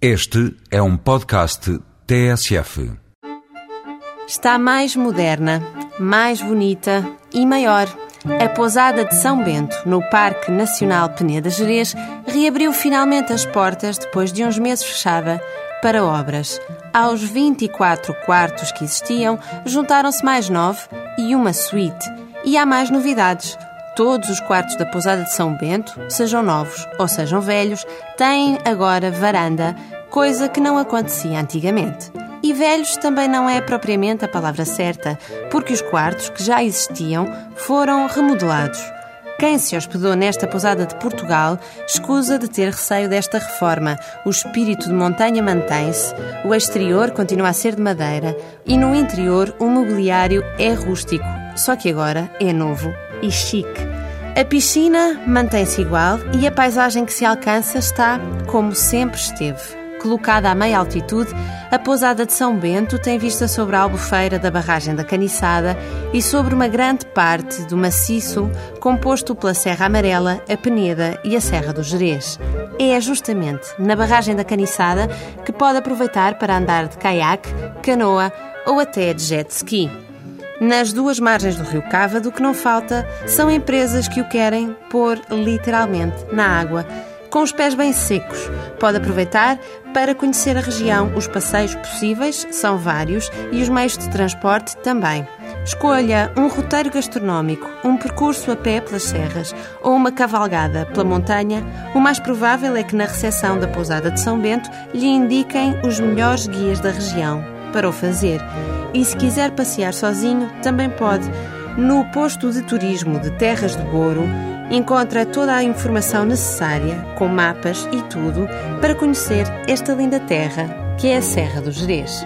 Este é um podcast TSF. Está mais moderna, mais bonita e maior. A pousada de São Bento, no Parque Nacional Peneda Gerês, reabriu finalmente as portas depois de uns meses fechada para obras. Aos 24 quartos que existiam, juntaram-se mais nove e uma suíte. E há mais novidades. Todos os quartos da pousada de São Bento, sejam novos ou sejam velhos, têm agora varanda, coisa que não acontecia antigamente. E velhos também não é propriamente a palavra certa, porque os quartos que já existiam foram remodelados. Quem se hospedou nesta pousada de Portugal escusa de ter receio desta reforma. O espírito de montanha mantém-se, o exterior continua a ser de madeira e no interior o mobiliário é rústico, só que agora é novo e chique. A piscina mantém-se igual e a paisagem que se alcança está como sempre esteve. Colocada a meia altitude, a pousada de São Bento tem vista sobre a albufeira da barragem da Caniçada e sobre uma grande parte do maciço composto pela Serra Amarela, a Peneda e a Serra do Jerez. É justamente na barragem da Caniçada que pode aproveitar para andar de caiaque, canoa ou até de jet ski. Nas duas margens do rio Cávado, o que não falta são empresas que o querem pôr literalmente na água, com os pés bem secos. Pode aproveitar para conhecer a região. Os passeios possíveis são vários e os meios de transporte também. Escolha um roteiro gastronómico, um percurso a pé pelas serras ou uma cavalgada pela montanha. O mais provável é que na recepção da pousada de São Bento lhe indiquem os melhores guias da região para o fazer. E se quiser passear sozinho, também pode. No posto de turismo de Terras de Boro, encontra toda a informação necessária, com mapas e tudo, para conhecer esta linda terra que é a Serra do Jerez.